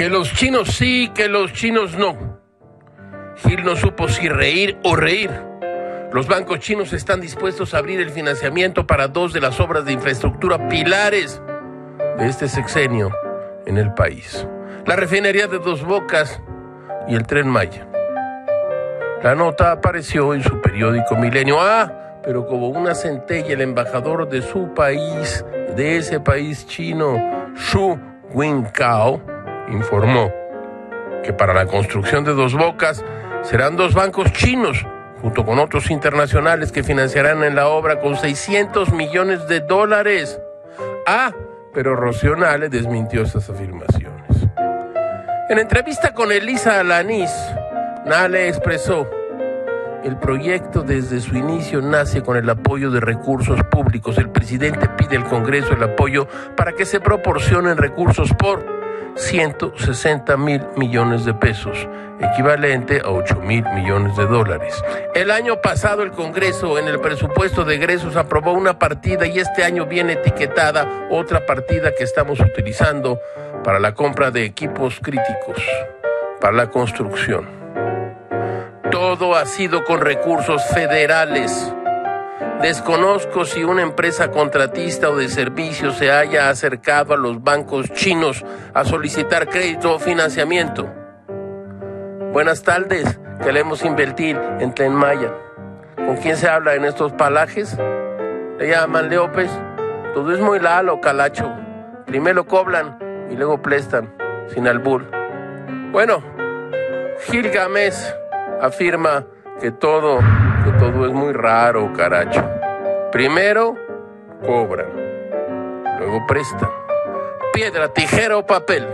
Que los chinos sí, que los chinos no. Gil no supo si reír o reír. Los bancos chinos están dispuestos a abrir el financiamiento para dos de las obras de infraestructura pilares de este sexenio en el país. La refinería de Dos Bocas y el tren Maya. La nota apareció en su periódico Milenio. Ah, pero como una centella, el embajador de su país, de ese país chino, Xu Wincao, informó que para la construcción de Dos Bocas serán dos bancos chinos junto con otros internacionales que financiarán en la obra con 600 millones de dólares. Ah, pero Rocío Nale desmintió esas afirmaciones. En entrevista con Elisa Alanis, Nale expresó, el proyecto desde su inicio nace con el apoyo de recursos públicos. El presidente pide al Congreso el apoyo para que se proporcionen recursos por 160 mil millones de pesos, equivalente a 8 mil millones de dólares. El año pasado el Congreso en el presupuesto de egresos aprobó una partida y este año viene etiquetada otra partida que estamos utilizando para la compra de equipos críticos, para la construcción. Todo ha sido con recursos federales. Desconozco si una empresa contratista o de servicios se haya acercado a los bancos chinos a solicitar crédito o financiamiento. Buenas tardes, queremos invertir en Tren Maya. ¿Con quién se habla en estos palajes? Le llaman Leópez. Todo es muy lalo, calacho. Primero cobran y luego prestan, sin albur. Bueno, Gilgamesh afirma que todo, todo es muy raro, caracho. Primero cobran, luego prestan. Piedra, tijera o papel.